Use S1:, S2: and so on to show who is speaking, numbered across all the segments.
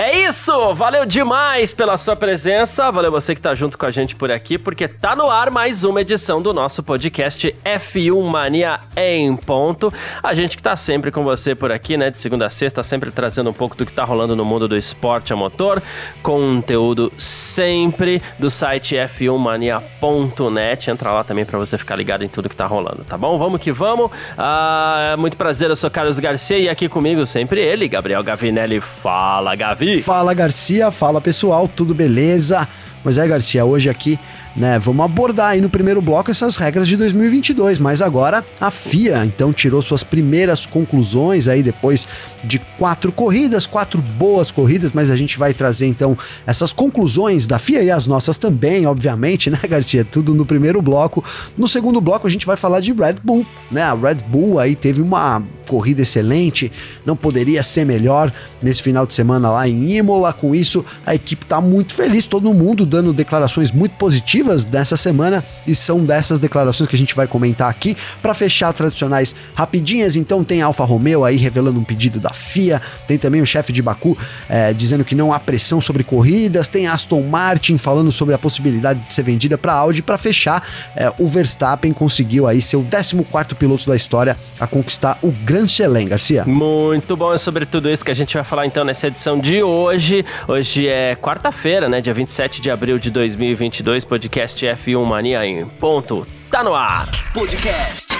S1: É isso! Valeu demais pela sua presença, valeu você que tá junto com a gente por aqui, porque tá no ar mais uma edição do nosso podcast F1 Mania em ponto. A gente que tá sempre com você por aqui, né, de segunda a sexta, sempre trazendo um pouco do que tá rolando no mundo do esporte a motor, conteúdo sempre do site f1mania.net. Entra lá também para você ficar ligado em tudo que tá rolando, tá bom? Vamos que vamos. Ah, muito prazer, eu sou Carlos Garcia e aqui comigo sempre ele, Gabriel Gavinelli. Fala, Gavi!
S2: Fala Garcia, fala pessoal, tudo beleza? Mas é Garcia, hoje aqui né? Vamos abordar aí no primeiro bloco essas regras de 2022, mas agora a FIA então tirou suas primeiras conclusões aí depois de quatro corridas, quatro boas corridas, mas a gente vai trazer então essas conclusões da FIA e as nossas também, obviamente, né, Garcia? Tudo no primeiro bloco. No segundo bloco a gente vai falar de Red Bull, né? A Red Bull aí teve uma corrida excelente, não poderia ser melhor nesse final de semana lá em Imola. Com isso, a equipe tá muito feliz, todo mundo dando declarações muito positivas dessa semana e são dessas declarações que a gente vai comentar aqui. Para fechar, tradicionais rapidinhas, então tem Alfa Romeo aí revelando um pedido da FIA, tem também o chefe de Baku é, dizendo que não há pressão sobre corridas, tem Aston Martin falando sobre a possibilidade de ser vendida para Audi. Para fechar, é, o Verstappen conseguiu aí ser o 14 piloto da história a conquistar o Grand Chelem, Garcia.
S1: Muito bom, é sobre tudo isso que a gente vai falar então nessa edição de hoje. Hoje é quarta-feira, né, dia 27 de abril de 2022, podcast podcast F1 Mania em ponto. Tá no ar.
S3: Podcast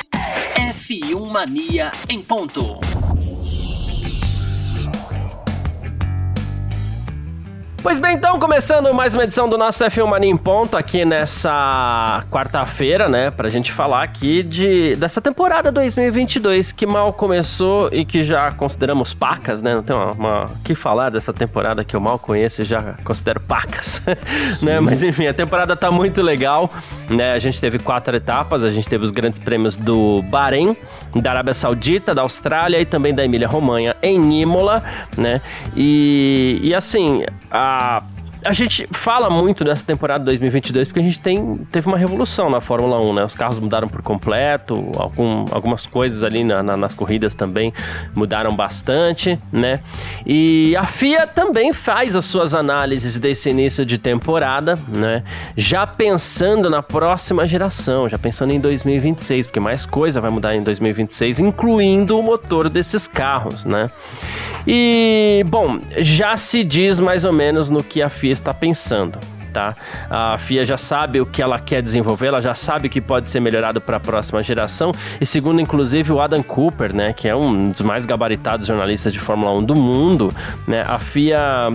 S3: F1 Mania em ponto.
S1: Pois bem, então, começando mais uma edição do nosso F1 Mania em Ponto aqui nessa quarta-feira, né? Pra gente falar aqui de, dessa temporada 2022 que mal começou e que já consideramos pacas, né? Não tem uma, uma que falar dessa temporada que eu mal conheço e já considero pacas, né? Mas enfim, a temporada tá muito legal, né? A gente teve quatro etapas, a gente teve os grandes prêmios do Bahrein, da Arábia Saudita, da Austrália e também da Emília-Romanha em Imola, né? E, e assim, a Stop. A gente fala muito dessa temporada 2022 porque a gente tem, teve uma revolução na Fórmula 1, né? Os carros mudaram por completo, algum, algumas coisas ali na, na, nas corridas também mudaram bastante, né? E a FIA também faz as suas análises desse início de temporada, né? Já pensando na próxima geração, já pensando em 2026, porque mais coisa vai mudar em 2026, incluindo o motor desses carros, né? E, bom, já se diz mais ou menos no que a FIA está pensando. Tá? A FIA já sabe o que ela quer desenvolver, ela já sabe o que pode ser melhorado para a próxima geração. E segundo, inclusive, o Adam Cooper, né, que é um dos mais gabaritados jornalistas de Fórmula 1 do mundo, né, a FIA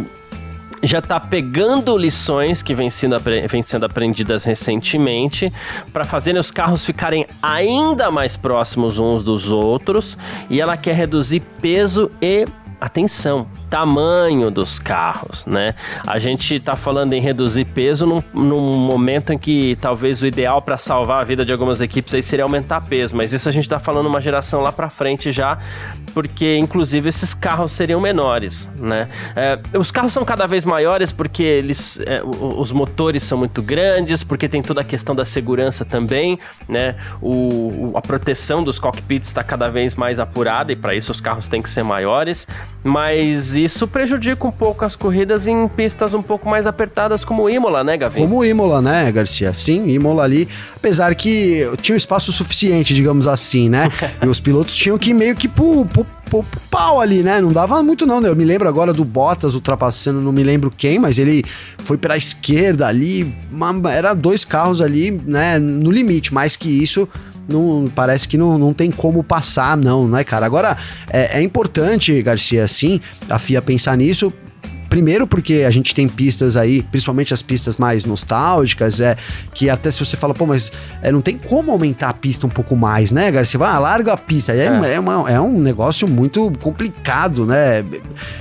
S1: já está pegando lições que vêm sendo, vem sendo aprendidas recentemente para fazerem os carros ficarem ainda mais próximos uns dos outros e ela quer reduzir peso e atenção, tamanho dos carros, né? A gente está falando em reduzir peso num, num, momento em que talvez o ideal para salvar a vida de algumas equipes aí seria aumentar peso, mas isso a gente está falando uma geração lá para frente já, porque inclusive esses carros seriam menores, né? É, os carros são cada vez maiores porque eles, é, os motores são muito grandes, porque tem toda a questão da segurança também, né? O, a proteção dos cockpits está cada vez mais apurada e para isso os carros têm que ser maiores. Mas isso prejudica um pouco as corridas em pistas um pouco mais apertadas como Imola, né, Gavi?
S2: Como Imola, né, Garcia? Sim, Imola ali, apesar que tinha um espaço suficiente, digamos assim, né? e os pilotos tinham que meio que pro, pro, pro, pro pau ali, né? Não dava muito não, né? Eu me lembro agora do Bottas ultrapassando, não me lembro quem, mas ele foi pela esquerda ali, uma, era dois carros ali, né, no limite, mais que isso não parece que não, não tem como passar, não, né, cara? Agora, é, é importante, Garcia, sim, a FIA pensar nisso primeiro porque a gente tem pistas aí, principalmente as pistas mais nostálgicas, é que até se você fala, pô, mas é, não tem como aumentar a pista um pouco mais, né, Garcia? Vai, larga a pista. É, é. é, uma, é um negócio muito complicado, né?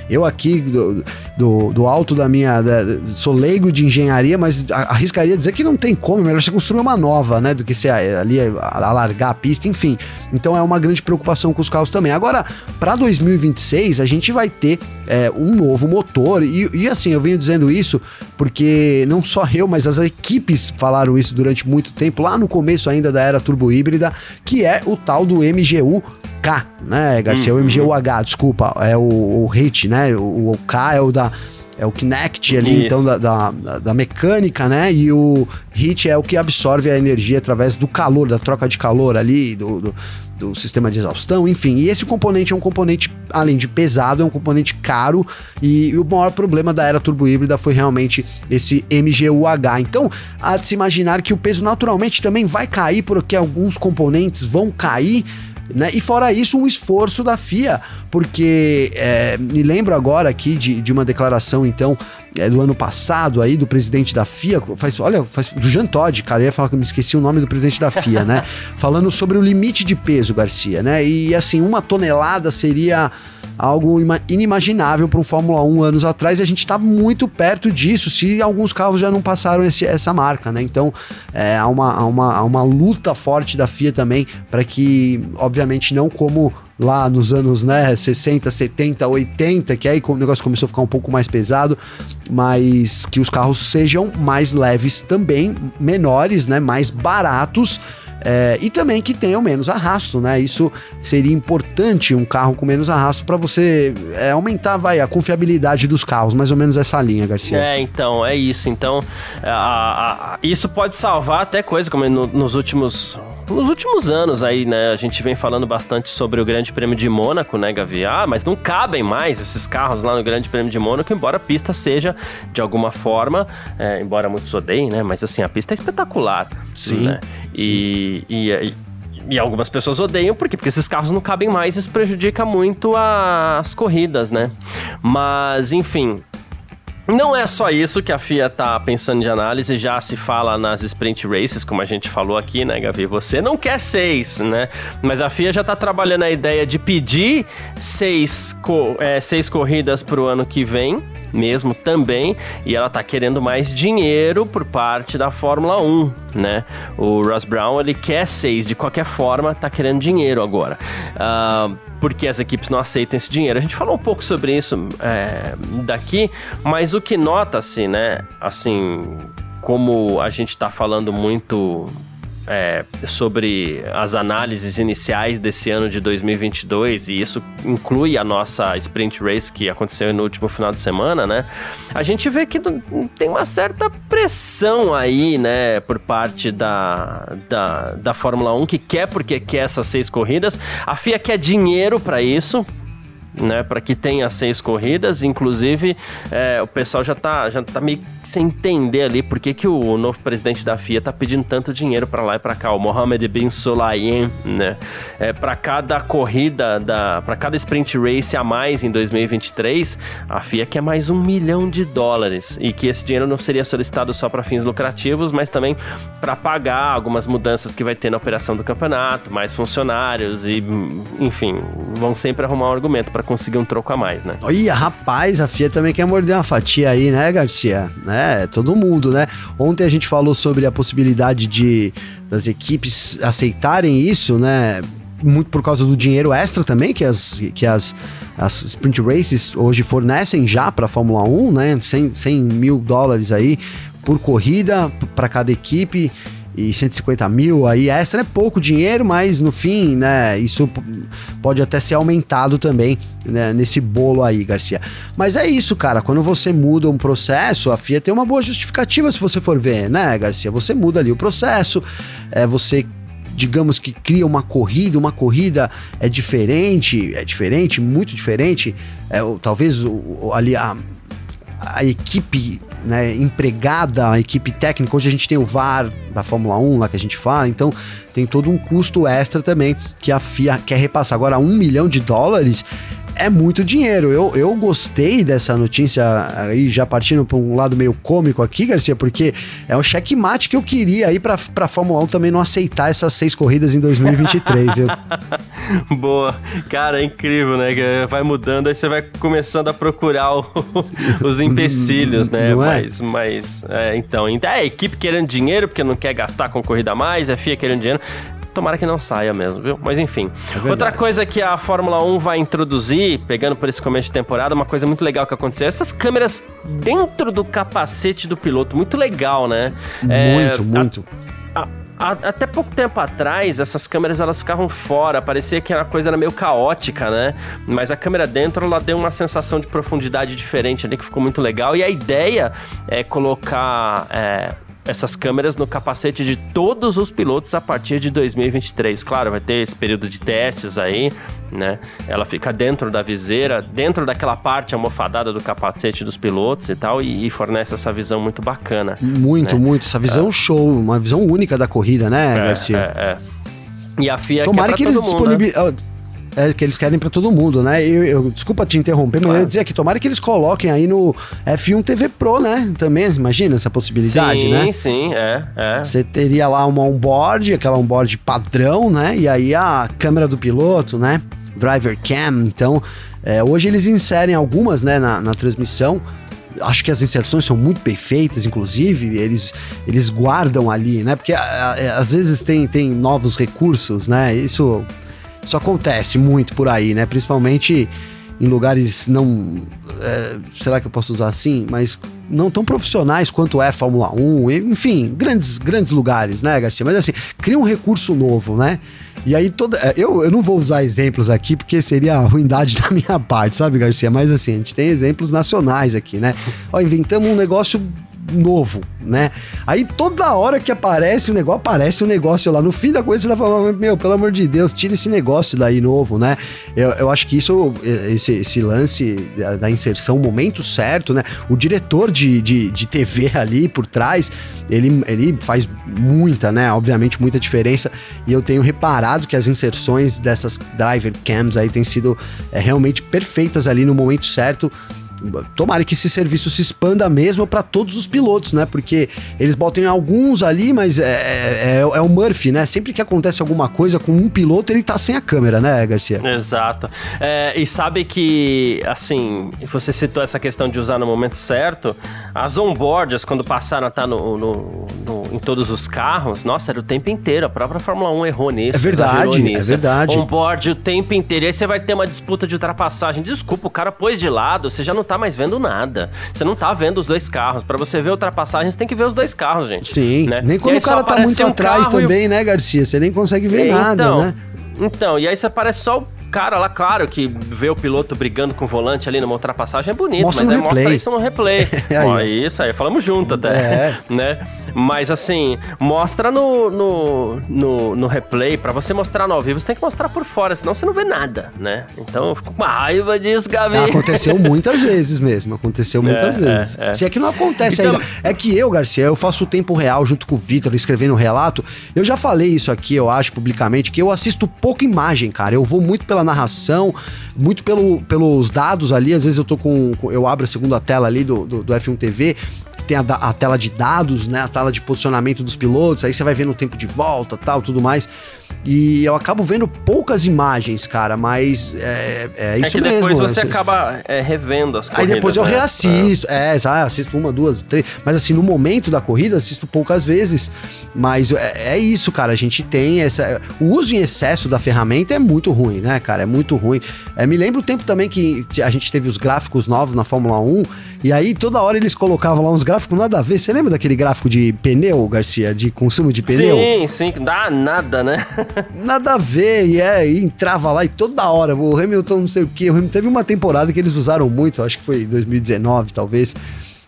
S2: Eu aqui do, do, do alto da minha. Da, sou leigo de engenharia, mas arriscaria dizer que não tem como, é melhor você construir uma nova, né? Do que você ali alargar a pista, enfim. Então é uma grande preocupação com os carros também. Agora, para 2026, a gente vai ter é, um novo motor, e, e assim, eu venho dizendo isso porque não só eu, mas as equipes falaram isso durante muito tempo, lá no começo ainda da era turbo híbrida, que é o tal do MGU K, né, Garcia? Uhum. O MGUH, desculpa, é o, o HIT, né? O, o K é o da é o Kinect ali, Isso. então, da, da, da, mecânica, né? E o HIT é o que absorve a energia através do calor, da troca de calor ali, do, do, do, sistema de exaustão, enfim. E esse componente é um componente, além de pesado, é um componente caro. E, e o maior problema da era turbo híbrida foi realmente esse MGUH. Então, há de se imaginar que o peso naturalmente também vai cair, porque alguns componentes vão cair né? E fora isso, um esforço da FIA, porque é, me lembro agora aqui de, de uma declaração, então, é, do ano passado aí, do presidente da FIA, faz, olha, faz, do Jean Todt, cara, eu ia falar que eu me esqueci o nome do presidente da FIA, né? Falando sobre o limite de peso, Garcia, né? E assim, uma tonelada seria algo inimaginável para um Fórmula 1 anos atrás, e a gente está muito perto disso, se alguns carros já não passaram esse, essa marca, né? Então, é, há, uma, há, uma, há uma luta forte da FIA também para que, obviamente, não como lá nos anos né, 60, 70, 80, que aí o negócio começou a ficar um pouco mais pesado, mas que os carros sejam mais leves também, menores, né, mais baratos é, e também que tenham menos arrasto, né? Isso seria importante, um carro com menos arrasto, para você é, aumentar vai, a confiabilidade dos carros, mais ou menos essa linha, Garcia.
S1: É, então, é isso. Então, a, a, isso pode salvar até coisa, como no, nos últimos nos últimos anos aí, né, a gente vem falando bastante sobre o Grande Prêmio de Mônaco, né, Gavi? Ah, mas não cabem mais esses carros lá no Grande Prêmio de Mônaco, embora a pista seja, de alguma forma, é, embora muitos odeiem, né, mas assim, a pista é espetacular.
S2: Sim.
S1: Né? E, e, e e algumas pessoas odeiam, por quê? Porque esses carros não cabem mais, isso prejudica muito as corridas, né? Mas, enfim, não é só isso que a FIA tá pensando de análise, já se fala nas sprint races, como a gente falou aqui, né, Gavi? Você não quer seis, né? Mas a FIA já tá trabalhando a ideia de pedir seis, co é, seis corridas pro ano que vem, mesmo também, e ela tá querendo mais dinheiro por parte da Fórmula 1, né? O Ross Brown, ele quer seis, de qualquer forma, tá querendo dinheiro agora. Uh, porque as equipes não aceitam esse dinheiro. A gente falou um pouco sobre isso é, daqui, mas o que nota-se, né, assim, como a gente tá falando muito é, sobre as análises iniciais desse ano de 2022, e isso inclui a nossa sprint race que aconteceu no último final de semana, né? A gente vê que tem uma certa pressão aí, né, por parte da, da, da Fórmula 1 que quer porque quer essas seis corridas. A FIA quer dinheiro para isso, né, para que tenha seis corridas. Inclusive, é, o pessoal já tá, já tá meio sem entender ali por que, que o novo presidente da FIA tá pedindo tanto dinheiro para lá e para cá, o Mohamed Bin Sulayem, né? É, para cada corrida, da, para cada sprint race a mais em 2023, a FIA quer mais um milhão de dólares e que esse dinheiro não seria solicitado só para fins lucrativos, mas também para pagar algumas mudanças que vai ter na operação do campeonato, mais funcionários e, enfim, vão sempre arrumar um argumento para conseguir um troco a mais, né?
S2: Olha, rapaz, a FIA também quer morder uma fatia aí, né, Garcia? Né? Todo mundo, né? Ontem a gente falou sobre a possibilidade de das equipes aceitarem isso, né? Muito por causa do dinheiro extra também que as, que as, as sprint races hoje fornecem já para a Fórmula 1, né? 100, 100 mil dólares aí por corrida para cada equipe e 150 mil aí extra é pouco dinheiro, mas no fim, né, isso pode até ser aumentado também né, nesse bolo aí, Garcia. Mas é isso, cara, quando você muda um processo, a FIA tem uma boa justificativa se você for ver, né, Garcia? Você muda ali o processo, é, você digamos que cria uma corrida, uma corrida é diferente, é diferente, muito diferente, é, talvez o, ali a, a equipe né, empregada, a equipe técnica. Hoje a gente tem o VAR da Fórmula 1 lá que a gente fala, então tem todo um custo extra também que a FIA quer repassar. Agora, um milhão de dólares é muito dinheiro. Eu, eu gostei dessa notícia aí, já partindo para um lado meio cômico aqui, Garcia, porque é um checkmate que eu queria aí para a Fórmula 1 também não aceitar essas seis corridas em 2023, viu?
S1: Boa. Cara, é incrível, né? Vai mudando, aí você vai começando a procurar o, os empecilhos, né? Não é? Mas, mas é, então, então, é a equipe querendo dinheiro porque não quer gastar com corrida a mais, é FIA querendo dinheiro. Tomara que não saia mesmo, viu? Mas enfim. É Outra coisa que a Fórmula 1 vai introduzir, pegando por esse começo de temporada, uma coisa muito legal que aconteceu, essas câmeras dentro do capacete do piloto. Muito legal, né?
S2: Muito, é, muito.
S1: A, a, até pouco tempo atrás, essas câmeras elas ficavam fora, parecia que a coisa era meio caótica, né? Mas a câmera dentro ela deu uma sensação de profundidade diferente ali que ficou muito legal. E a ideia é colocar é, essas câmeras no capacete de todos os pilotos a partir de 2023. Claro, vai ter esse período de testes aí, né? Ela fica dentro da viseira, dentro daquela parte almofadada do capacete dos pilotos e tal, e, e fornece essa visão muito bacana.
S2: Muito, né? muito. Essa visão é. show, uma visão única da corrida, né, é, Garcia?
S1: É, é. E a FIA
S2: Tomara que eles disponibilizem. Né? É, que eles querem para todo mundo, né? Eu, eu, desculpa te interromper, mas claro. eu ia dizer aqui, tomara que eles coloquem aí no F1 TV Pro, né? Também, imagina essa possibilidade,
S1: sim,
S2: né?
S1: Sim, sim, é, é.
S2: Você teria lá uma onboard, aquela onboard padrão, né? E aí a câmera do piloto, né? Driver Cam, então... É, hoje eles inserem algumas, né, na, na transmissão, acho que as inserções são muito perfeitas, inclusive, eles, eles guardam ali, né? Porque a, a, às vezes tem, tem novos recursos, né? Isso isso acontece muito por aí, né? Principalmente em lugares não. É, será que eu posso usar assim? Mas não tão profissionais quanto é Fórmula 1, enfim, grandes, grandes lugares, né, Garcia? Mas assim, cria um recurso novo, né? E aí toda. É, eu, eu não vou usar exemplos aqui, porque seria a ruindade da minha parte, sabe, Garcia? Mas assim, a gente tem exemplos nacionais aqui, né? Ó, inventamos um negócio novo, né? Aí toda hora que aparece um negócio, aparece um negócio lá. No fim da coisa, você tá meu, pelo amor de Deus, tira esse negócio daí novo, né? Eu, eu acho que isso, esse, esse lance da, da inserção, o momento certo, né? O diretor de, de, de TV ali por trás, ele, ele faz muita, né? Obviamente, muita diferença. E eu tenho reparado que as inserções dessas driver cams aí têm sido é, realmente perfeitas ali no momento certo tomara que esse serviço se expanda mesmo para todos os pilotos, né? Porque eles botam alguns ali, mas é, é, é, é, o Murphy, né? Sempre que acontece alguma coisa com um piloto, ele tá sem a câmera, né, Garcia?
S1: Exato. É, e sabe que, assim, você citou essa questão de usar no momento certo, as onboards, quando passaram a estar tá no, no, no, em todos os carros, nossa, era o tempo inteiro. A própria Fórmula 1 errou nisso.
S2: É verdade, nisso. é verdade.
S1: Onboard o tempo inteiro. E aí você vai ter uma disputa de ultrapassagem. Desculpa, o cara pôs de lado, você já não tá tá mais vendo nada. Você não tá vendo os dois carros. Para você ver ultrapassagem, você tem que ver os dois carros, gente.
S2: Sim. Né? Nem quando o cara tá muito um atrás também, né, Garcia? Você nem consegue ver é, nada,
S1: então,
S2: né?
S1: Então, e aí você aparece só o cara lá, claro que vê o piloto brigando com o volante ali numa ultrapassagem é bonito,
S2: mostra
S1: mas
S2: é, mostra
S1: isso no replay. é Ó, isso aí, falamos junto até, é. né? Mas assim, mostra no, no, no, no replay, para você mostrar no ao vivo, você tem que mostrar por fora, senão você não vê nada, né? Então eu fico com uma raiva disso, Gabi.
S2: Aconteceu muitas vezes mesmo, aconteceu muitas é, vezes. É, é. Se é que não acontece então... ainda. É que eu, Garcia, eu faço o tempo real junto com o Vitor, escrevendo o um relato. Eu já falei isso aqui, eu acho, publicamente, que eu assisto pouca imagem, cara. Eu vou muito pela narração, muito pelo, pelos dados ali. Às vezes eu tô com. Eu abro a segunda tela ali do, do, do F1 TV que tem a, a, tela de dados, né? A tela de posicionamento dos pilotos, aí você vai vendo o tempo de volta, tal, tudo mais. E eu acabo vendo poucas imagens, cara, mas é, é isso mesmo. É que
S1: depois mesmo, você assim. acaba é, revendo as
S2: corridas. Aí depois eu né? reassisto, é, é assisto uma, duas, três. Mas assim, no momento da corrida, assisto poucas vezes. Mas é, é, isso, cara, a gente tem essa... O uso em excesso da ferramenta é muito ruim, né, cara? É muito ruim. É, me lembro o tempo também que a gente teve os gráficos novos na Fórmula 1, e aí toda hora eles colocavam lá uns gráficos nada a ver. Você lembra daquele gráfico de pneu, Garcia? De consumo de pneu?
S1: Sim, sim, dá nada, né?
S2: Nada a ver, e é, e entrava lá e toda hora, o Hamilton não sei o que, teve uma temporada que eles usaram muito, acho que foi 2019 talvez,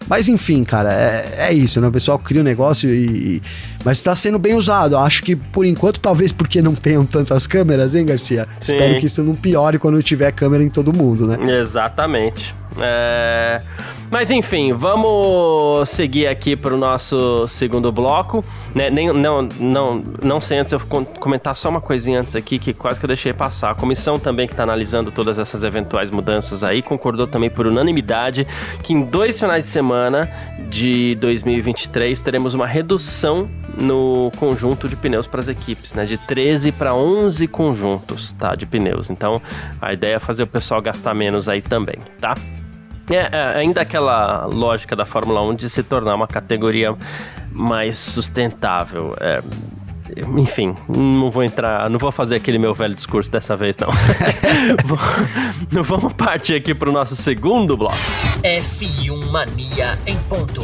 S2: mas enfim, cara, é, é isso, né? O pessoal cria um negócio e. Mas está sendo bem usado. Acho que por enquanto, talvez porque não tenham tantas câmeras, hein, Garcia? Sim. Espero que isso não piore quando tiver câmera em todo mundo, né?
S1: Exatamente. É... Mas enfim, vamos seguir aqui para o nosso segundo bloco. Né? Nem, não, não, não sei antes eu comentar só uma coisinha antes aqui que quase que eu deixei passar. A comissão também que está analisando todas essas eventuais mudanças aí concordou também por unanimidade que em dois finais de semana de 2023 teremos uma redução no conjunto de pneus para as equipes, né? De 13 para 11 conjuntos, tá? De pneus. Então, a ideia é fazer o pessoal gastar menos aí também, tá? É, é, ainda aquela lógica da Fórmula 1 de se tornar uma categoria mais sustentável. É, enfim, não vou entrar, não vou fazer aquele meu velho discurso dessa vez, não. Vamos partir aqui para o nosso segundo bloco.
S3: F1 Mania em ponto.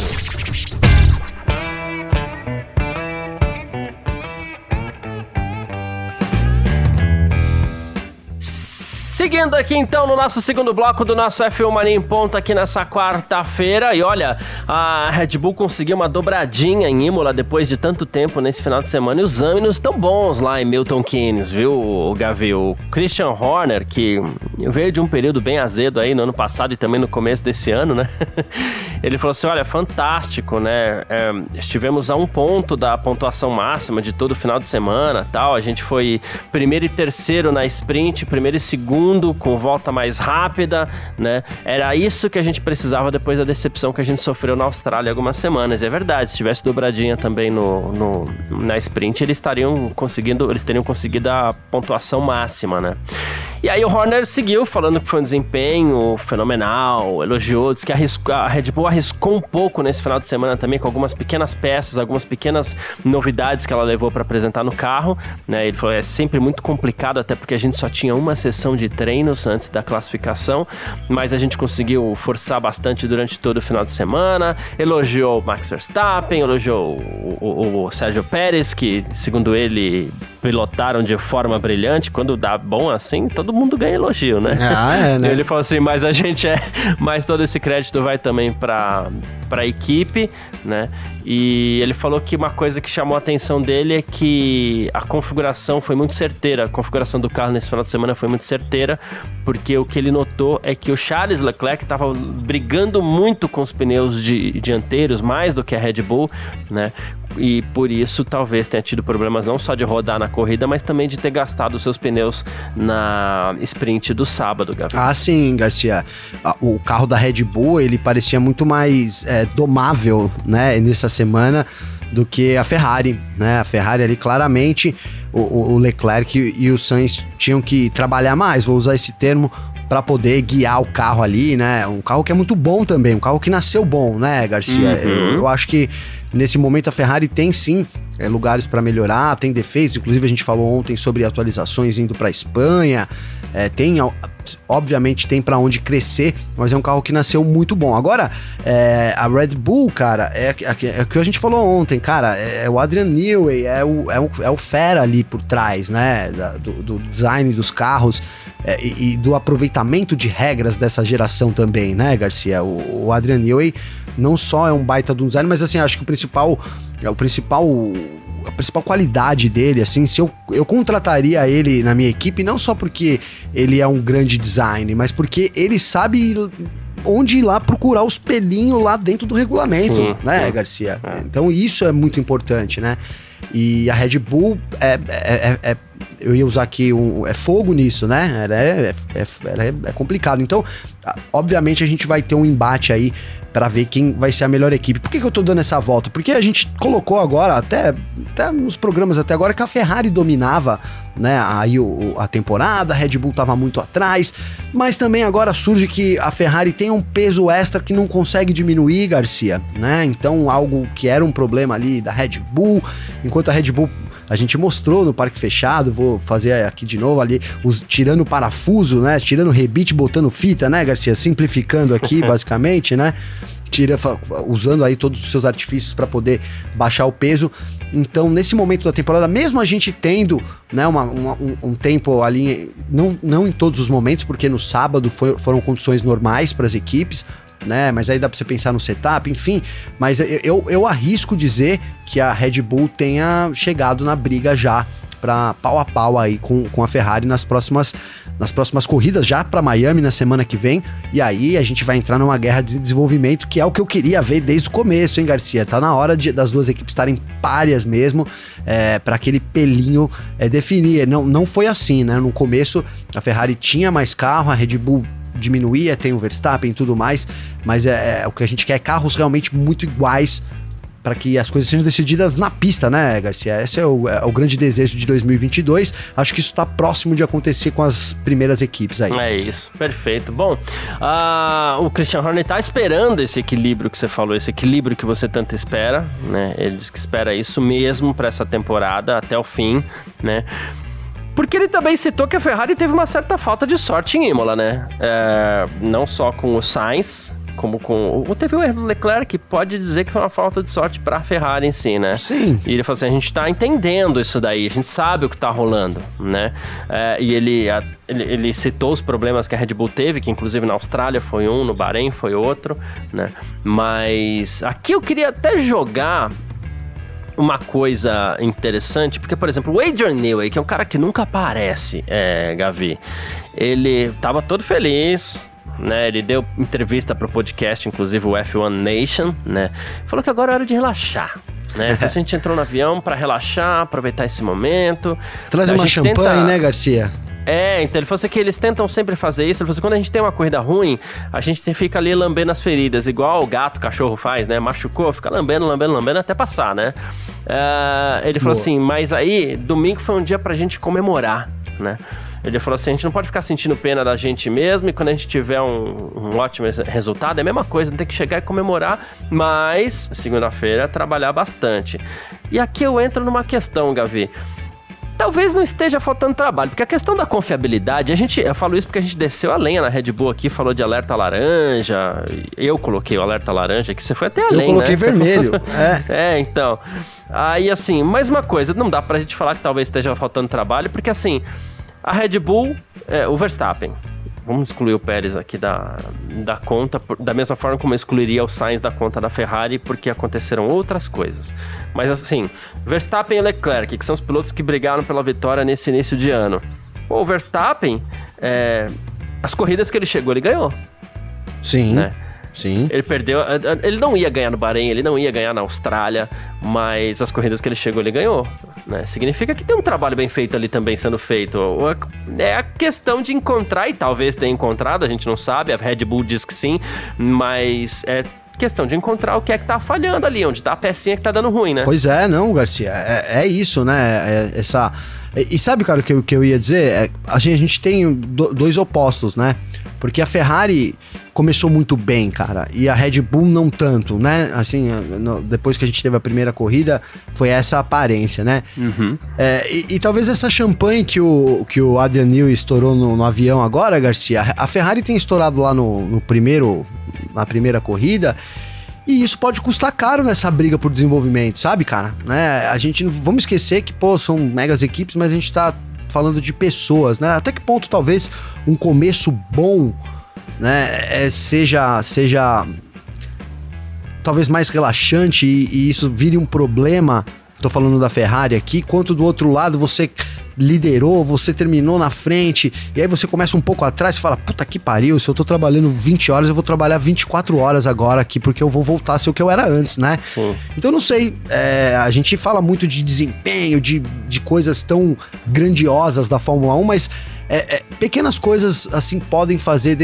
S1: Seguindo aqui então no nosso segundo bloco do nosso F1 Mania em ponto aqui nessa quarta-feira. E olha, a Red Bull conseguiu uma dobradinha em Imola depois de tanto tempo nesse final de semana. E os ânimos estão bons lá em Milton Keynes, viu, Gavi? O Christian Horner, que veio de um período bem azedo aí no ano passado e também no começo desse ano, né? Ele falou assim: olha, fantástico, né? É, estivemos a um ponto da pontuação máxima de todo o final de semana tal. A gente foi primeiro e terceiro na sprint, primeiro e segundo mundo, com volta mais rápida, né? Era isso que a gente precisava depois da decepção que a gente sofreu na Austrália algumas semanas. E é verdade, se tivesse dobradinha também no, no, na sprint, eles estariam conseguindo, eles teriam conseguido a pontuação máxima, né? E aí o Horner seguiu falando que foi um desempenho fenomenal, elogiou, disse que arriscou, a Red Bull arriscou um pouco nesse final de semana também com algumas pequenas peças, algumas pequenas novidades que ela levou para apresentar no carro, né? Ele falou é sempre muito complicado até porque a gente só tinha uma sessão de treinos antes da classificação, mas a gente conseguiu forçar bastante durante todo o final de semana. Elogiou o Max Verstappen, elogiou o, o, o Sérgio Pérez, que segundo ele pilotaram de forma brilhante. Quando dá bom assim, todo mundo ganha elogio, né?
S2: Ah, é, né?
S1: Ele falou assim, mas a gente é. Mas todo esse crédito vai também para a equipe, né? E ele falou que uma coisa que chamou a atenção dele é que a configuração foi muito certeira. A configuração do carro nesse final de semana foi muito certeira, porque o que ele notou é que o Charles Leclerc estava brigando muito com os pneus de, dianteiros, mais do que a Red Bull, né? E por isso talvez tenha tido problemas não só de rodar na corrida, mas também de ter gastado os seus pneus na sprint do sábado, Gabriel.
S2: Ah, sim, Garcia. O carro da Red Bull, ele parecia muito mais é, domável, né, nessa semana do que a Ferrari, né? A Ferrari ali claramente o, o Leclerc e o Sainz tinham que trabalhar mais, vou usar esse termo para poder guiar o carro ali, né? Um carro que é muito bom também, um carro que nasceu bom, né, Garcia? Uhum. Eu, eu, acho que nesse momento a Ferrari tem sim é, lugares para melhorar, tem defeitos, inclusive a gente falou ontem sobre atualizações indo para Espanha, é, tem obviamente tem para onde crescer, mas é um carro que nasceu muito bom. Agora, é, a Red Bull, cara, é, é, é, o que a gente falou ontem, cara, é, é o Adrian Newey, é o, é, o, é o fera ali por trás, né, da, do, do, design dos carros é, e, e, do aproveitamento de regras dessa geração também, né, Garcia? O, o Adrian Newey não só é um baita do design, mas assim, acho que o principal, o principal a principal qualidade dele, assim, se eu, eu contrataria ele na minha equipe, não só porque ele é um grande design, mas porque ele sabe onde ir lá procurar os pelinhos lá dentro do regulamento, sim, né, sim. Garcia? É. Então isso é muito importante, né? E a Red Bull é, é, é, é eu ia usar aqui um. É fogo nisso, né? Ela é, é, ela é, é complicado. Então, obviamente, a gente vai ter um embate aí para ver quem vai ser a melhor equipe. Por que, que eu tô dando essa volta? Porque a gente colocou agora, até, até nos programas até agora, que a Ferrari dominava né, aí o, a temporada, a Red Bull tava muito atrás, mas também agora surge que a Ferrari tem um peso extra que não consegue diminuir, Garcia, né? Então, algo que era um problema ali da Red Bull, enquanto a Red Bull a gente mostrou no parque fechado, vou fazer aqui de novo ali, os, tirando parafuso, né? Tirando rebite, botando fita, né, Garcia? Simplificando aqui, basicamente, né? Tira, usando aí todos os seus artifícios para poder baixar o peso. Então, nesse momento da temporada, mesmo a gente tendo né, uma, uma, um, um, tempo ali, não, não em todos os momentos, porque no sábado foi, foram condições normais para as equipes, né? Mas aí dá para você pensar no setup, enfim. Mas eu, eu arrisco dizer que a Red Bull tenha chegado na briga já para pau a pau aí com, com a Ferrari nas próximas, nas próximas corridas, já para Miami na semana que vem. E aí a gente vai entrar numa guerra de desenvolvimento que é o que eu queria ver desde o começo, hein, Garcia? Tá na hora de, das duas equipes estarem páreas mesmo, é, para aquele pelinho é, definir. Não, não foi assim, né? No começo a Ferrari tinha mais carro, a Red Bull diminuía, tem o Verstappen e tudo mais, mas é, é, o que a gente quer é carros realmente muito iguais para que as coisas sejam decididas na pista, né, Garcia? Esse é o, é o grande desejo de 2022. Acho que isso está próximo de acontecer com as primeiras equipes aí.
S1: É isso, perfeito. Bom, uh, o Christian Horner está esperando esse equilíbrio que você falou, esse equilíbrio que você tanto espera, né? Ele diz que espera isso mesmo para essa temporada até o fim, né? Porque ele também citou que a Ferrari teve uma certa falta de sorte em Imola, né? É, não só com o Sainz, como com. Teve o erro do Leclerc que pode dizer que foi uma falta de sorte para a Ferrari em si, né?
S2: Sim.
S1: E ele falou assim: a gente tá entendendo isso daí, a gente sabe o que tá rolando, né? É, e ele, a, ele, ele, citou os problemas que a Red Bull teve, que inclusive na Austrália foi um, no Bahrein foi outro, né? Mas aqui eu queria até jogar uma coisa interessante, porque, por exemplo, o Adrian Newey, que é um cara que nunca aparece, é, Gavi, ele tava todo feliz, né? Ele deu entrevista para o podcast, inclusive o F1 Nation, né? Falou que agora é hora de relaxar. Né? Então, a gente entrou no avião para relaxar, aproveitar esse momento.
S2: Traz uma champanhe, tenta... né, Garcia?
S1: É, então ele falou assim que eles tentam sempre fazer isso. Ele falou assim, quando a gente tem uma corrida ruim, a gente fica ali lambendo as feridas, igual o gato, o cachorro faz, né? Machucou, fica lambendo, lambendo, lambendo até passar, né? Uh, ele falou Boa. assim, mas aí, domingo foi um dia pra gente comemorar, né? Ele falou assim: a gente não pode ficar sentindo pena da gente mesmo e quando a gente tiver um, um ótimo resultado, é a mesma coisa, tem que chegar e comemorar, mas segunda-feira trabalhar bastante. E aqui eu entro numa questão, Gavi talvez não esteja faltando trabalho, porque a questão da confiabilidade, a gente, eu falo isso porque a gente desceu a lenha na Red Bull aqui, falou de alerta laranja, eu coloquei o alerta laranja aqui, você foi até além,
S2: Eu coloquei
S1: né?
S2: vermelho,
S1: é. é, então. Aí, assim, mais uma coisa, não dá pra gente falar que talvez esteja faltando trabalho, porque assim, a Red Bull, é, o Verstappen. Vamos excluir o Pérez aqui da, da conta, da mesma forma como eu excluiria o Sainz da conta da Ferrari, porque aconteceram outras coisas. Mas assim, Verstappen e Leclerc, que são os pilotos que brigaram pela vitória nesse início de ano. O Verstappen, é, as corridas que ele chegou, ele ganhou.
S2: Sim. Né? Sim.
S1: Ele perdeu. Ele não ia ganhar no Bahrein, ele não ia ganhar na Austrália, mas as corridas que ele chegou, ele ganhou. Né? Significa que tem um trabalho bem feito ali também sendo feito. É a questão de encontrar, e talvez tenha encontrado, a gente não sabe, a Red Bull diz que sim, mas é questão de encontrar o que é que tá falhando ali, onde tá a pecinha que tá dando ruim, né?
S2: Pois é, não, Garcia. É, é isso, né? É essa. E, sabe, cara, o que, que eu ia dizer? É, a, gente, a gente tem do, dois opostos, né? Porque a Ferrari começou muito bem, cara, e a Red Bull não tanto, né? Assim, no, depois que a gente teve a primeira corrida, foi essa aparência, né?
S1: Uhum.
S2: É, e, e, talvez essa champanhe que o, que o Adrian Newey estourou no, no, avião agora, Garcia, a Ferrari tem estourado lá no, no primeiro, na primeira corrida, e isso pode custar caro nessa briga por desenvolvimento, sabe, cara? Né? A gente não vamos esquecer que, pô, são megas equipes, mas a gente tá falando de pessoas, né? Até que ponto talvez um começo bom né, é, seja, seja talvez mais relaxante e, e isso vire um problema. Tô falando da Ferrari aqui, quanto do outro lado você liderou, você terminou na frente, e aí você começa um pouco atrás e fala: puta que pariu, se eu tô trabalhando 20 horas, eu vou trabalhar 24 horas agora aqui, porque eu vou voltar a ser o que eu era antes, né?
S1: Sim.
S2: Então não sei, é, a gente fala muito de desempenho, de, de coisas tão grandiosas da Fórmula 1, mas é, é, pequenas coisas assim podem fazer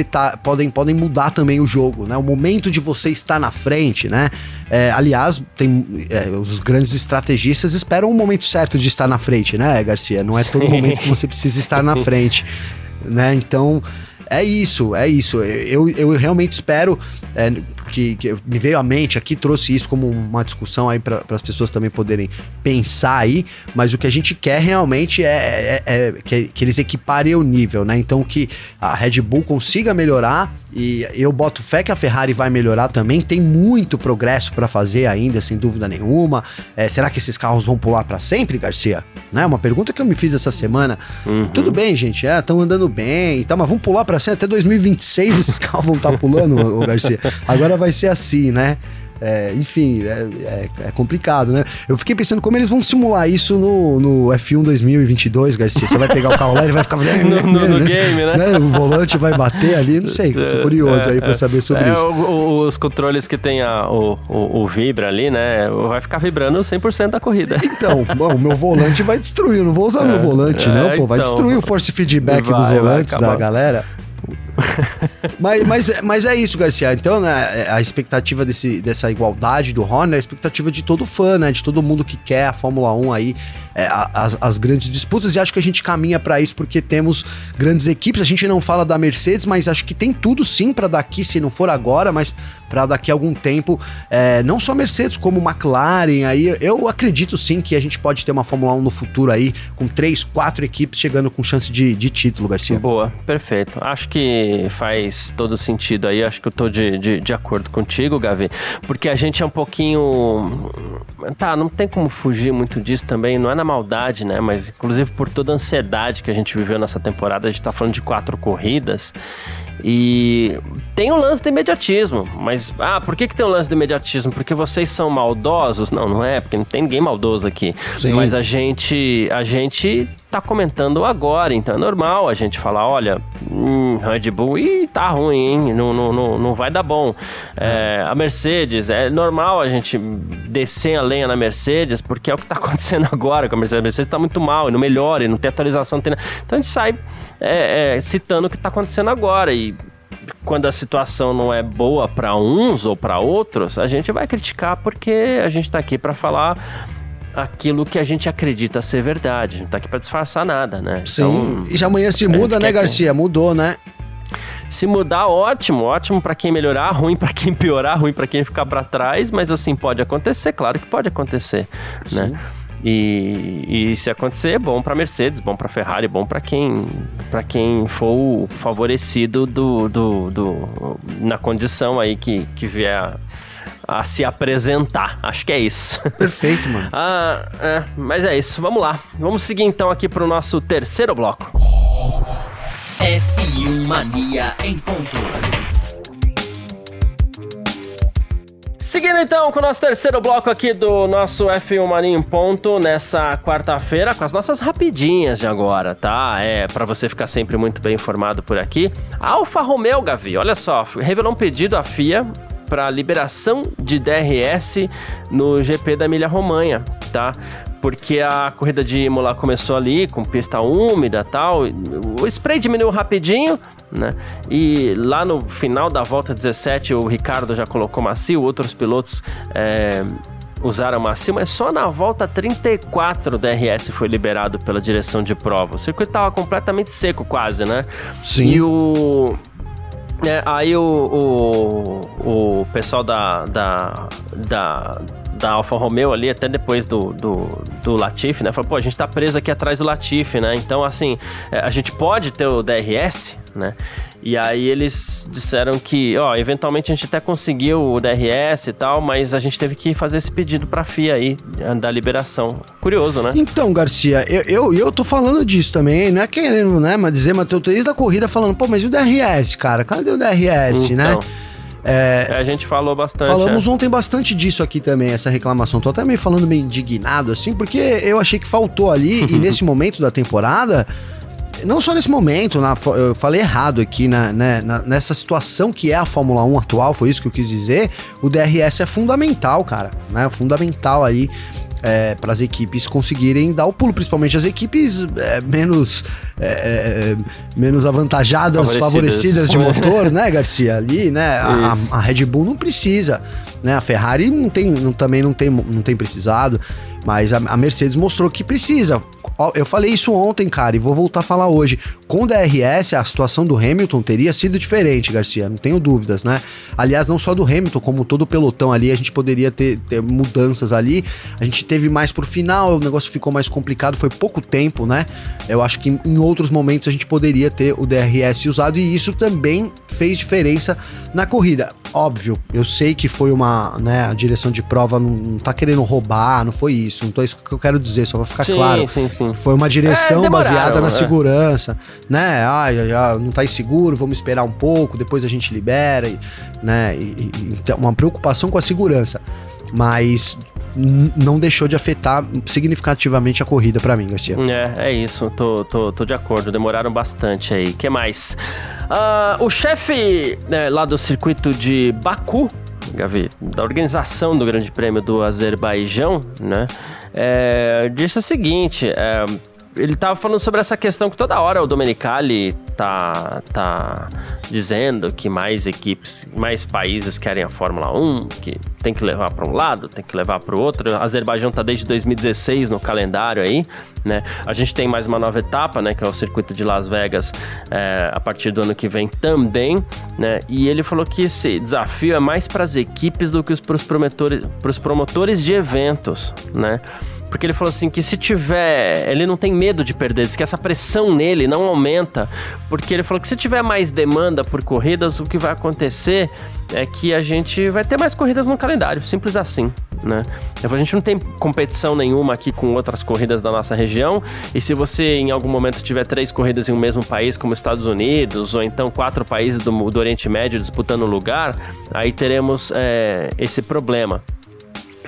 S2: podem, podem mudar também o jogo, né? O momento de você estar na frente, né? É, aliás, tem é, os grandes estrategistas esperam o momento certo de estar na frente, né, Garcia? Não é todo momento que você precisa estar na frente, né? Então é isso, é isso. Eu, eu realmente espero é, que, que, me veio à mente aqui, trouxe isso como uma discussão aí para as pessoas também poderem pensar aí, mas o que a gente quer realmente é, é, é que, que, eles equiparem o nível, né? Então que a Red Bull consiga melhorar e eu boto fé que a Ferrari vai melhorar também. Tem muito progresso para fazer ainda, sem dúvida nenhuma. É, será que esses carros vão pular para sempre, Garcia? Né? Uma pergunta que eu me fiz essa semana. Uhum. Tudo bem, gente, estão é, andando bem e tal, mas vamos pular para sempre até 2026 esses carros vão estar tá pulando, o Garcia. Agora vai ser assim, né? É, enfim, é, é, é, complicado, né? Eu fiquei pensando como eles vão simular isso no, no F1 2022, Garcia. Você vai pegar o carro lá e vai ficar...
S1: no, no, no game, né? né?
S2: O volante vai bater ali, não sei. Tô curioso aí pra saber sobre isso.
S1: O, os controles que tem a, o, o, o, vibra ali, né? Vai ficar vibrando 100% da corrida.
S2: Então, bom, o meu volante vai destruir. Eu não vou usar meu volante, não, pô. Vai então, destruir o force feedback vai, dos volantes da galera. mas, mas, mas é isso, Garcia. Então, né, a expectativa desse, dessa igualdade do Horner é a expectativa de todo fã, né? De todo mundo que quer a Fórmula 1 aí, é, as, as grandes disputas. E acho que a gente caminha para isso porque temos grandes equipes. A gente não fala da Mercedes, mas acho que tem tudo sim para daqui, se não for agora, mas para daqui a algum tempo, é, não só Mercedes, como McLaren. Aí eu acredito sim que a gente pode ter uma Fórmula 1 no futuro aí, com três, quatro equipes chegando com chance de, de título, Garcia.
S1: Boa, perfeito. Acho que faz todo sentido aí. Acho que eu tô de, de, de acordo contigo, Gavi. Porque a gente é um pouquinho. Tá, não tem como fugir muito disso também. Não é na maldade, né? Mas inclusive por toda a ansiedade que a gente viveu nessa temporada, a gente tá falando de quatro corridas. E tem um lance de imediatismo, mas ah, por que, que tem um lance de imediatismo? Porque vocês são maldosos? Não, não é, porque não tem ninguém maldoso aqui. Sim. Mas a gente, a gente tá comentando agora, então é normal a gente falar, olha, hum, Red Bull, ih, tá ruim, hein? Não, não, não, não vai dar bom. É, a Mercedes, é normal a gente descer a lenha na Mercedes, porque é o que tá acontecendo agora com a Mercedes. A Mercedes tá muito mal e não melhora, e não tem atualização, não tem. Então a gente sai é, é, citando o que tá acontecendo agora e quando a situação não é boa para uns ou para outros, a gente vai criticar porque a gente tá aqui para falar aquilo que a gente acredita ser verdade. Não tá aqui para disfarçar nada, né?
S2: Sim. Então, e já amanhã se muda, né, Garcia? Que... Mudou, né?
S1: Se mudar, ótimo, ótimo para quem melhorar, ruim para quem piorar, ruim para quem ficar para trás, mas assim pode acontecer, claro que pode acontecer, né? Sim. né? E, e, se acontecer, é bom para Mercedes, bom para Ferrari, bom para quem para quem for favorecido do, do, do, na condição aí que, que vier a se apresentar. Acho que é isso.
S2: Perfeito, mano.
S1: ah, é, mas é isso. Vamos lá. Vamos seguir então aqui para o nosso terceiro bloco.
S3: F1 Mania em ponto.
S1: Seguindo então com o nosso terceiro bloco aqui do nosso F1 Mania em ponto nessa quarta-feira com as nossas rapidinhas de agora, tá? É para você ficar sempre muito bem informado por aqui. Alfa Romeo Gavi, olha só, revelou um pedido à FIA para liberação de DRS no GP da Emília Romanha, tá? Porque a corrida de Imola começou ali com pista úmida tal, o spray diminuiu rapidinho, né? E lá no final da volta 17 o Ricardo já colocou macio, outros pilotos é, usaram macio, mas só na volta 34 o DRS foi liberado pela direção de prova. O circuito estava completamente seco quase, né?
S2: Sim.
S1: E o é, aí o, o, o pessoal da, da, da, da Alfa Romeo ali, até depois do, do, do Latifi, né? Falou, pô, a gente tá preso aqui atrás do Latifi, né? Então, assim, é, a gente pode ter o DRS, né? E aí eles disseram que, ó, eventualmente a gente até conseguiu o DRS e tal, mas a gente teve que fazer esse pedido pra FIA aí, da liberação. Curioso, né?
S2: Então, Garcia, eu, eu, eu tô falando disso também, não é querendo, né, mas dizer, mas eu tô desde a corrida falando, pô, mas e o DRS, cara? Cadê o DRS, então. né?
S1: É, a gente falou bastante.
S2: Falamos é. ontem bastante disso aqui também, essa reclamação. Tô até meio falando meio indignado, assim, porque eu achei que faltou ali, e nesse momento da temporada, não só nesse momento, na, eu falei errado aqui, na, né, na, nessa situação que é a Fórmula 1 atual, foi isso que eu quis dizer, o DRS é fundamental, cara, né? Fundamental aí é, para as equipes conseguirem dar o pulo, principalmente as equipes é, menos, é, é menos avantajadas, favorecidas. favorecidas. de motor, né, Garcia? Ali, né? A, a, Red Bull não precisa, né? A Ferrari não tem, não, também não tem, não tem precisado, mas a, a Mercedes mostrou que precisa. Eu falei isso ontem, cara, e vou voltar a falar hoje. Com o DRS, a situação do Hamilton teria sido diferente, Garcia, não tenho dúvidas, né? Aliás, não só do Hamilton, como todo o pelotão ali, a gente poderia ter, ter mudanças ali. A gente teve teve mais pro final, o negócio ficou mais complicado, foi pouco tempo, né? Eu acho que em outros momentos a gente poderia ter o DRS usado e isso também fez diferença na corrida. Óbvio, eu sei que foi uma, né, a direção de prova não, não tá querendo roubar, não foi isso, não tô isso que eu quero dizer, só pra ficar
S1: sim,
S2: claro.
S1: Sim, sim.
S2: Foi uma direção é, baseada na é. segurança, né? Ah, já, já não tá inseguro, vamos esperar um pouco, depois a gente libera, e, né? E, e, então, uma preocupação com a segurança. Mas não deixou de afetar significativamente a corrida para mim, Garcia.
S1: É, é isso, tô, tô, tô de acordo, demoraram bastante aí. que mais? Uh, o chefe né, lá do circuito de Baku, Gavi, da organização do Grande Prêmio do Azerbaijão, né, é, disse o seguinte, é, ele tava falando sobre essa questão que toda hora o Domenicali tá, tá dizendo que mais equipes, mais países querem a Fórmula 1, que tem que levar para um lado, tem que levar para o outro. A Azerbaijão tá desde 2016 no calendário aí, né? A gente tem mais uma nova etapa, né, que é o circuito de Las Vegas é, a partir do ano que vem também, né? E ele falou que esse desafio é mais para as equipes do que para os promotores, promotores de eventos, né? Porque ele falou assim que se tiver. Ele não tem medo de perder, diz que essa pressão nele não aumenta. Porque ele falou que se tiver mais demanda por corridas, o que vai acontecer é que a gente vai ter mais corridas no calendário. Simples assim. Né? A gente não tem competição nenhuma aqui com outras corridas da nossa região. E se você em algum momento tiver três corridas em um mesmo país, como Estados Unidos, ou então quatro países do, do Oriente Médio disputando lugar, aí teremos é, esse problema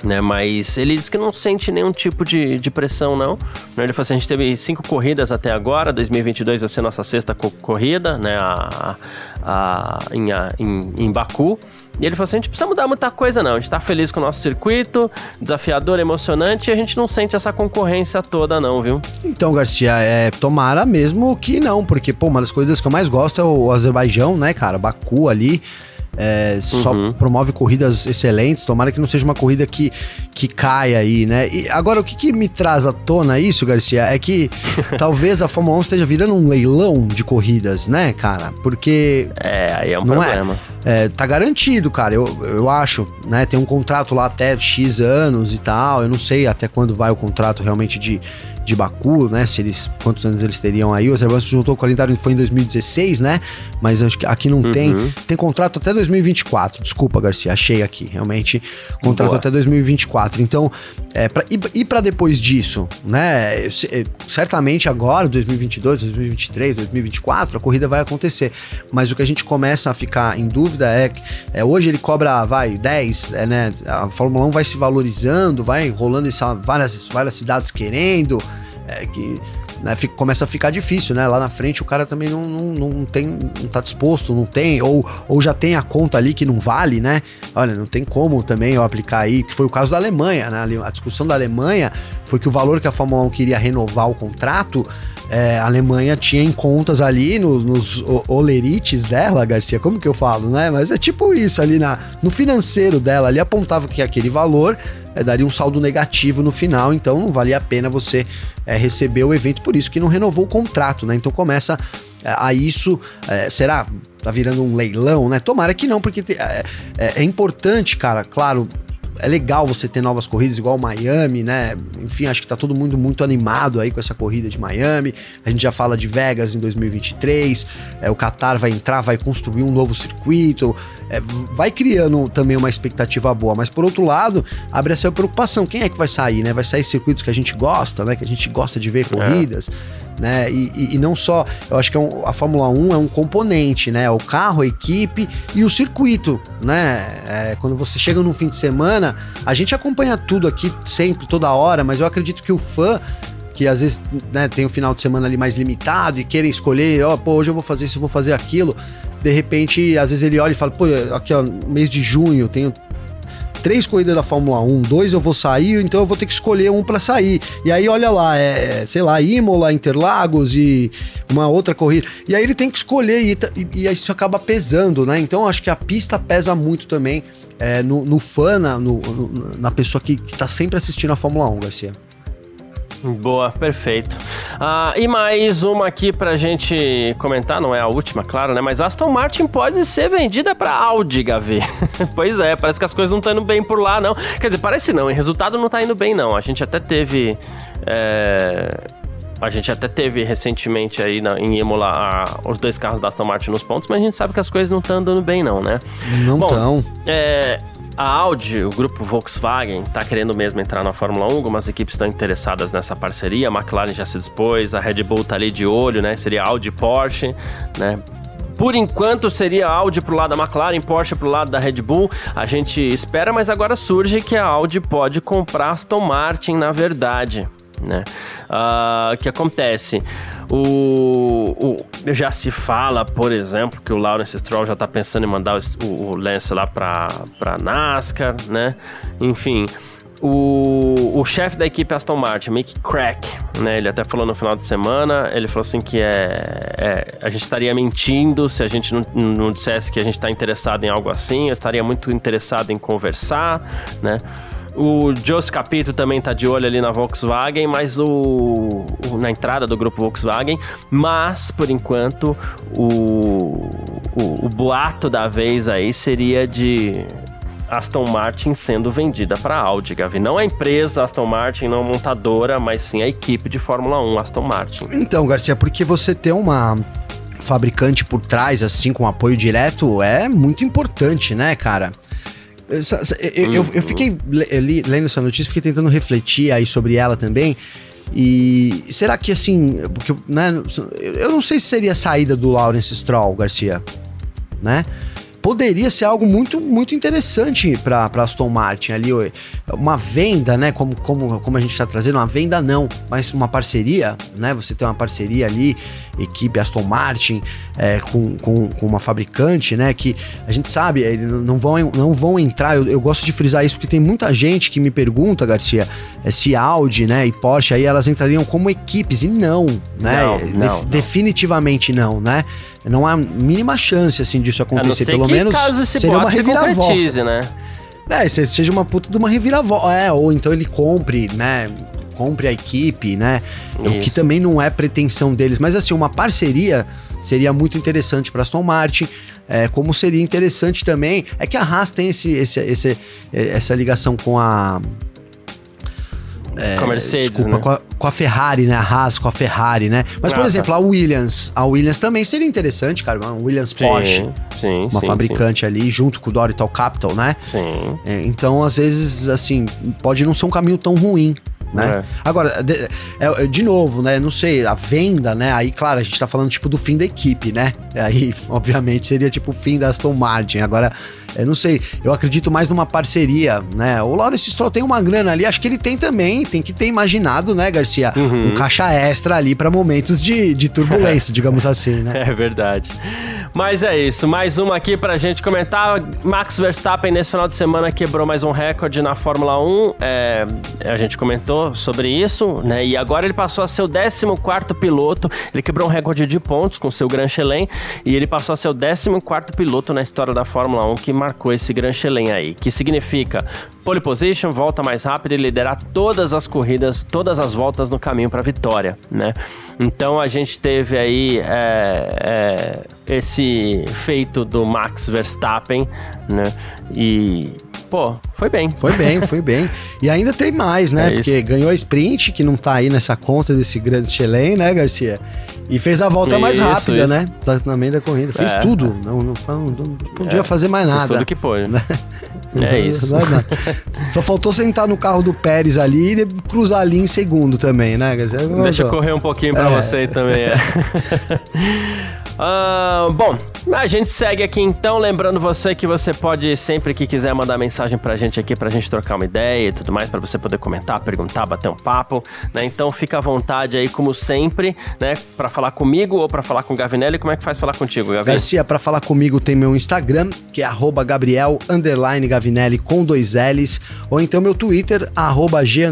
S1: né? Mas ele diz que não sente nenhum tipo de, de pressão, não. Né? Ele falou assim, a gente teve cinco corridas até agora, 2022 vai ser nossa sexta co corrida, né? A, a, em, a, em, em Baku. E ele falou assim: a gente precisa mudar muita coisa, não. A gente tá feliz com o nosso circuito, desafiador, emocionante, e a gente não sente essa concorrência toda, não, viu?
S2: Então, Garcia, é, tomara mesmo que não, porque, pô, uma das coisas que eu mais gosto é o Azerbaijão, né, cara? Baku ali é, só uhum. promove corridas excelentes. Tomara que não seja uma corrida que, que caia aí, né? E agora, o que, que me traz à tona isso, Garcia, é que talvez a Fórmula 1 esteja virando um leilão de corridas, né, cara? Porque.
S1: É, aí é um não é? problema.
S2: É, é, tá garantido, cara, eu, eu acho, né? Tem um contrato lá até X anos e tal. Eu não sei até quando vai o contrato realmente de de Baku, né? Se eles, quantos anos eles teriam aí. O Azerbaijão se juntou o calendário foi em 2016, né? Mas acho que aqui não uhum. tem. Tem contrato até 2024. Desculpa, Garcia, achei aqui. Realmente, contrato Boa. até 2024. Então, é, pra, e, e para depois disso, né? É, certamente agora, 2022, 2023, 2024, a corrida vai acontecer. Mas o que a gente começa a ficar em dúvida é que é, hoje ele cobra, vai, 10, é, né? A Fórmula 1 vai se valorizando, vai rolando essa, várias, várias cidades querendo é, que né, fica, começa a ficar difícil, né? Lá na frente o cara também não, não, não tem, não tá disposto, não tem, ou, ou já tem a conta ali que não vale, né? Olha, não tem como também eu aplicar aí, que foi o caso da Alemanha, né? A discussão da Alemanha foi que o valor que a Fórmula 1 queria renovar o contrato é, a Alemanha tinha em contas ali no, nos olerites dela, Garcia, como que eu falo, né? Mas é tipo isso ali na, no financeiro dela, ali apontava que aquele valor é, daria um saldo negativo no final, então não valia a pena você é, receber o evento, por isso que não renovou o contrato, né? Então começa é, a isso, é, será? Tá virando um leilão, né? Tomara que não, porque te, é, é, é importante, cara, claro, é legal você ter novas corridas igual Miami, né? Enfim, acho que tá todo mundo muito animado aí com essa corrida de Miami. A gente já fala de Vegas em 2023. É, o Qatar vai entrar, vai construir um novo circuito. É, vai criando também uma expectativa boa. Mas por outro lado, abre essa preocupação. Quem é que vai sair, né? Vai sair circuitos que a gente gosta, né? Que a gente gosta de ver corridas. É né? E, e, e, não só, eu acho que é um, a Fórmula 1 é um componente, né? O carro, a equipe e o circuito, né? É, quando você chega num fim de semana, a gente acompanha tudo aqui sempre, toda hora, mas eu acredito que o fã que às vezes né, tem um final de semana ali mais limitado e querem escolher, ó, oh, pô, hoje eu vou fazer isso, eu vou fazer aquilo. De repente, às vezes ele olha e fala, pô, aqui ó, mês de junho, tenho três corridas da Fórmula 1, dois eu vou sair, então eu vou ter que escolher um para sair. E aí, olha lá, é, sei lá, Imola, Interlagos e uma outra corrida. E aí ele tem que escolher e, e, e isso acaba pesando, né? Então acho que a pista pesa muito também é, no, no fã, na, no, na pessoa que, que tá sempre assistindo a Fórmula 1, Garcia.
S1: Boa, perfeito. Ah, e mais uma aqui pra gente comentar, não é a última, claro, né? Mas Aston Martin pode ser vendida pra Audi, Gavi. pois é, parece que as coisas não estão indo bem por lá, não. Quer dizer, parece não, em resultado não tá indo bem, não. A gente até teve. É... A gente até teve recentemente aí na, em Imola a, os dois carros da Aston Martin nos pontos, mas a gente sabe que as coisas não estão andando bem, não, né?
S2: Não estão.
S1: É, a Audi, o grupo Volkswagen, está querendo mesmo entrar na Fórmula 1, algumas equipes estão interessadas nessa parceria, a McLaren já se dispôs, a Red Bull está ali de olho, né? Seria Audi e Porsche, né? Por enquanto seria Audi pro lado da McLaren, Porsche pro lado da Red Bull. A gente espera, mas agora surge que a Audi pode comprar Aston Martin, na verdade né? Uh, o que acontece? O, o, já se fala, por exemplo, que o Lawrence Stroll já está pensando em mandar o, o Lance lá para para NASCAR, né? Enfim, o, o chefe da equipe Aston Martin, Mick Crack, né? Ele até falou no final de semana, ele falou assim que é, é a gente estaria mentindo se a gente não, não dissesse que a gente está interessado em algo assim. Eu estaria muito interessado em conversar, né? O Jos Capito também tá de olho ali na Volkswagen, mas o, o, na entrada do grupo Volkswagen, mas por enquanto o, o, o boato da vez aí seria de Aston Martin sendo vendida para Audi, Gavi. Não a empresa Aston Martin, não a montadora, mas sim a equipe de Fórmula 1 Aston Martin.
S2: Então, Garcia, porque você ter uma fabricante por trás, assim, com apoio direto, é muito importante, né, cara? Eu, eu, eu fiquei lendo essa notícia, fiquei tentando refletir aí sobre ela também. E será que assim, porque né, eu não sei se seria a saída do Lawrence Stroll, Garcia, né? Poderia ser algo muito, muito interessante para Aston Martin ali, uma venda, né? Como, como, como a gente está trazendo, uma venda não, mas uma parceria, né? Você tem uma parceria ali, equipe Aston Martin é, com, com, com, uma fabricante, né? Que a gente sabe, eles não vão, não vão entrar. Eu, eu, gosto de frisar isso porque tem muita gente que me pergunta, Garcia, é, se Audi, né, e Porsche aí elas entrariam como equipes e não, né?
S1: Não, não, não.
S2: Definitivamente não, né? Não há mínima chance, assim, disso acontecer. Pelo menos seria uma reviravolta. né? É, seja uma puta de uma reviravolta. É, ou então ele compre, né? Compre a equipe, né? Isso. O que também não é pretensão deles. Mas, assim, uma parceria seria muito interessante para Aston Martin. É, como seria interessante também. É que a Haas tem esse, esse, esse, essa ligação com a
S1: é, com a Mercedes,
S2: desculpa,
S1: né?
S2: com, a, com, a, Ferrari, né? A Haas com a Ferrari, né? Mas, por ah, exemplo, tá. a Williams. A Williams também seria interessante, cara. Uma Williams sim, Porsche.
S1: Sim,
S2: uma
S1: sim,
S2: fabricante
S1: sim.
S2: ali, junto com o Dorital Capital, né?
S1: Sim.
S2: É, então, às vezes, assim, pode não ser um caminho tão ruim né? É. Agora, de, é, de, novo, né? Não sei, a venda, né? Aí, claro, a gente tá falando tipo do fim da equipe, né? Aí, obviamente, seria tipo o fim da Aston Martin. Agora, eu não sei, eu acredito mais numa parceria, né? O Lawrence Stroll tem uma grana ali, acho que ele tem também, tem que ter imaginado, né, Garcia? Uhum. Um caixa extra ali para momentos de, de turbulência, digamos assim, né?
S1: É verdade. Mas é isso, mais uma aqui pra gente comentar. Max Verstappen nesse final de semana quebrou mais um recorde na Fórmula 1. É, a gente comentou sobre isso, né? E agora ele passou a ser o 14 piloto. Ele quebrou um recorde de pontos com seu Grand Chelem e ele passou a ser o 14 piloto na história da Fórmula 1 que marcou esse Grand Chelem aí, que significa pole position, volta mais rápida e liderar todas as corridas, todas as voltas no caminho para a vitória, né? Então a gente teve aí é, é, esse feito do Max Verstappen, né? E pô, foi bem.
S2: Foi bem, foi bem. E ainda tem mais, né? É Porque ganhou a sprint, que não tá aí nessa conta desse grande Chelem, né, Garcia? E fez a volta isso, mais rápida, isso. né? Na meio da corrida. Fez é. tudo. Não, não, não, não podia é. fazer mais nada. Fez
S1: tudo que pôde. Né? É isso.
S2: Só faltou sentar no carro do Pérez ali e cruzar ali em segundo também, né?
S1: Deixa eu correr um pouquinho pra é. você também. É. Uh, bom, a gente segue aqui então, lembrando você que você pode sempre que quiser mandar mensagem pra gente aqui, pra gente trocar uma ideia e tudo mais, para você poder comentar, perguntar, bater um papo, né? Então fica à vontade aí, como sempre, né? Pra falar comigo ou pra falar com o Gavinelli, como é que faz falar contigo, Gavinelli?
S2: Garcia, pra falar comigo tem meu Instagram, que é Gabriel Gavinelli com dois L's, ou então meu Twitter, arroba G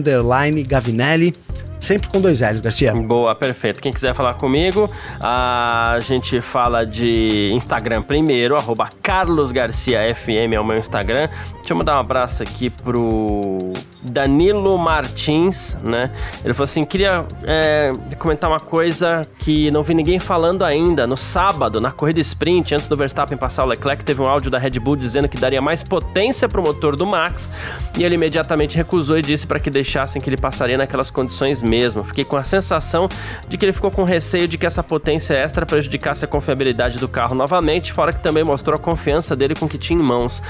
S2: Gavinelli. Sempre com dois L's, Garcia.
S1: Boa, perfeito. Quem quiser falar comigo, a gente fala de Instagram primeiro, arroba carlosgarciafm é o meu Instagram. Deixa eu mandar um abraço aqui pro Danilo Martins, né? Ele falou assim, queria é, comentar uma coisa que não vi ninguém falando ainda. No sábado, na corrida sprint, antes do Verstappen passar o Leclerc, teve um áudio da Red Bull dizendo que daria mais potência pro motor do Max, e ele imediatamente recusou e disse para que deixassem que ele passaria naquelas condições mesmo. Fiquei com a sensação de que ele ficou com receio de que essa potência extra prejudicasse a confiabilidade do carro novamente, fora que também mostrou a confiança dele com o que tinha em mãos.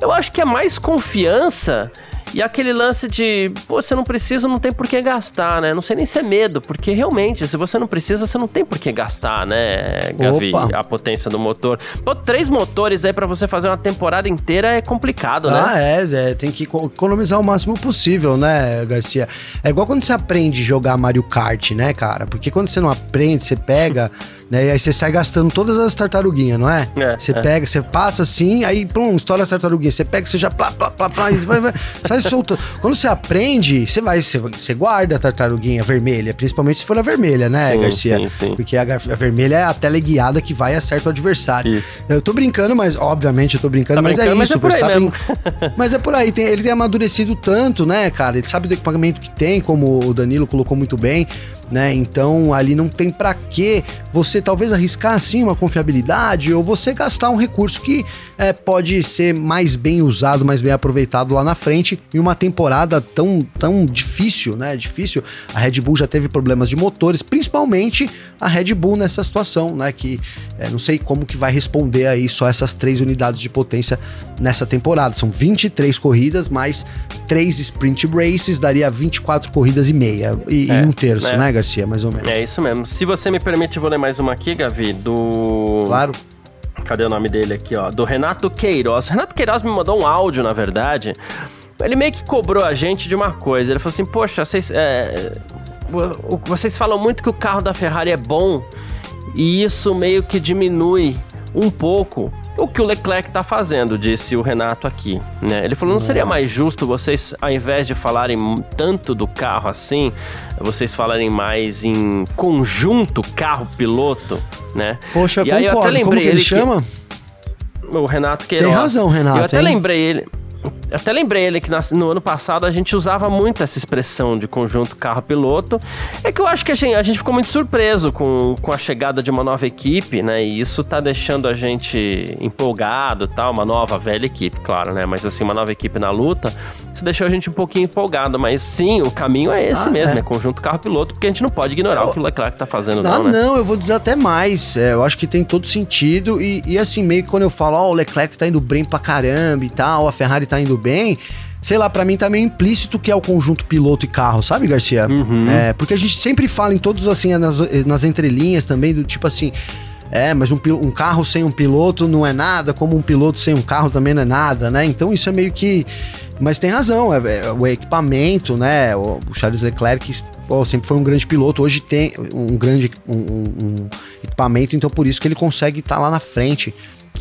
S1: Eu acho que é mais confiança e aquele lance de, pô, você não precisa, não tem por que gastar, né? Não sei nem se é medo, porque realmente, se você não precisa, você não tem por que gastar, né, Gavi? Opa. A potência do motor. Pô, três motores aí para você fazer uma temporada inteira é complicado, né?
S2: Ah, é, é, tem que economizar o máximo possível, né, Garcia? É igual quando você aprende a jogar Mario Kart, né, cara? Porque quando você não aprende, você pega. Né? E aí você sai gastando todas as tartaruguinhas, não é? é você é. pega, você passa assim, aí pum, estoura a tartaruguinha. Você pega, você já plá, plá, plá, plá, vai, vai, sai soltando. Quando você aprende, você vai, você, você, guarda a tartaruguinha vermelha, principalmente se for a vermelha, né, sim, Garcia? Sim, sim. Porque a, a, vermelha é a teleguiada que vai e acerta o adversário. Isso. Eu tô brincando, mas obviamente eu tô brincando, tá mas é brincando, é isso. Mas é por aí, mas é por aí tem, ele tem amadurecido tanto, né, cara? Ele sabe do equipamento que tem, como o Danilo colocou muito bem né? Então ali não tem para que você talvez arriscar assim uma confiabilidade ou você gastar um recurso que é, pode ser mais bem usado, mais bem aproveitado lá na frente em uma temporada tão, tão difícil, né? Difícil. A Red Bull já teve problemas de motores, principalmente a Red Bull nessa situação, né? Que é, não sei como que vai responder aí só essas três unidades de potência nessa temporada. São 23 corridas, mais três sprint races, daria 24 corridas e meia. E, é, e um terço, né, né Garcia? Mais ou menos.
S1: É isso mesmo. Se você me permite, vou ler mais uma aqui, Gavi, do.
S2: Claro.
S1: Cadê o nome dele aqui, ó? Do Renato Queiroz. Renato Queiroz me mandou um áudio, na verdade. Ele meio que cobrou a gente de uma coisa. Ele falou assim: Poxa, vocês, é, vocês falam muito que o carro da Ferrari é bom e isso meio que diminui um pouco o que o Leclerc está fazendo, disse o Renato aqui. Né? Ele falou: não seria mais justo vocês, ao invés de falarem tanto do carro assim, vocês falarem mais em conjunto carro-piloto, né?
S2: Poxa, e concordo. aí eu até lembrei Como que ele, ele chama?
S1: O Renato Queiroz.
S2: Tem razão, Renato.
S1: Eu até
S2: hein?
S1: lembrei ele. Até lembrei ele que no ano passado a gente usava muito essa expressão de conjunto carro-piloto. É que eu acho que a gente, a gente, ficou muito surpreso com, com a chegada de uma nova equipe, né? E isso tá deixando a gente empolgado tal. Uma nova, velha equipe, claro, né? Mas assim, uma nova equipe na luta. Isso deixou a gente um pouquinho empolgado. Mas sim, o caminho é esse ah, mesmo, é. é conjunto carro-piloto, porque a gente não pode ignorar eu... o que o Leclerc tá fazendo,
S2: não,
S1: não, né?
S2: Não, eu vou dizer até mais. É, eu acho que tem todo sentido. E, e assim, meio que quando eu falo, ó, oh, o Leclerc tá indo bem pra caramba e tal, a Ferrari tá indo bem, sei lá, para mim tá meio implícito que é o conjunto piloto e carro, sabe, Garcia? Uhum. É, porque a gente sempre fala em todos, assim, nas, nas entrelinhas também, do tipo assim. É, mas um, um, carro sem um piloto não é nada, como um piloto sem um carro também não é nada, né? Então isso é meio que. Mas tem razão, é, é o equipamento, né? O, o Charles Leclerc pô, sempre foi um grande piloto, hoje tem um grande um, um equipamento, então por isso que ele consegue estar tá lá na frente.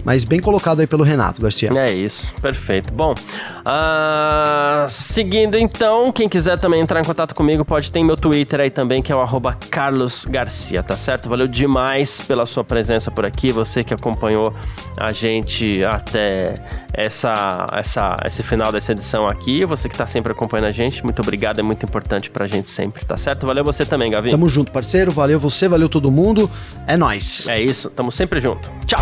S2: Mas bem colocado aí pelo Renato Garcia.
S1: É isso, perfeito. Bom, uh, seguindo então, quem quiser também entrar em contato comigo, pode ter meu Twitter aí também, que é o arroba Carlos Garcia, tá certo? Valeu demais pela sua presença por aqui, você que acompanhou a gente até essa, essa, esse final dessa edição aqui, você que tá sempre acompanhando a gente, muito obrigado, é muito importante pra gente sempre, tá certo? Valeu você também, Gavi.
S2: Tamo junto, parceiro, valeu você, valeu todo mundo, é nós.
S1: É isso, tamo sempre junto. Tchau.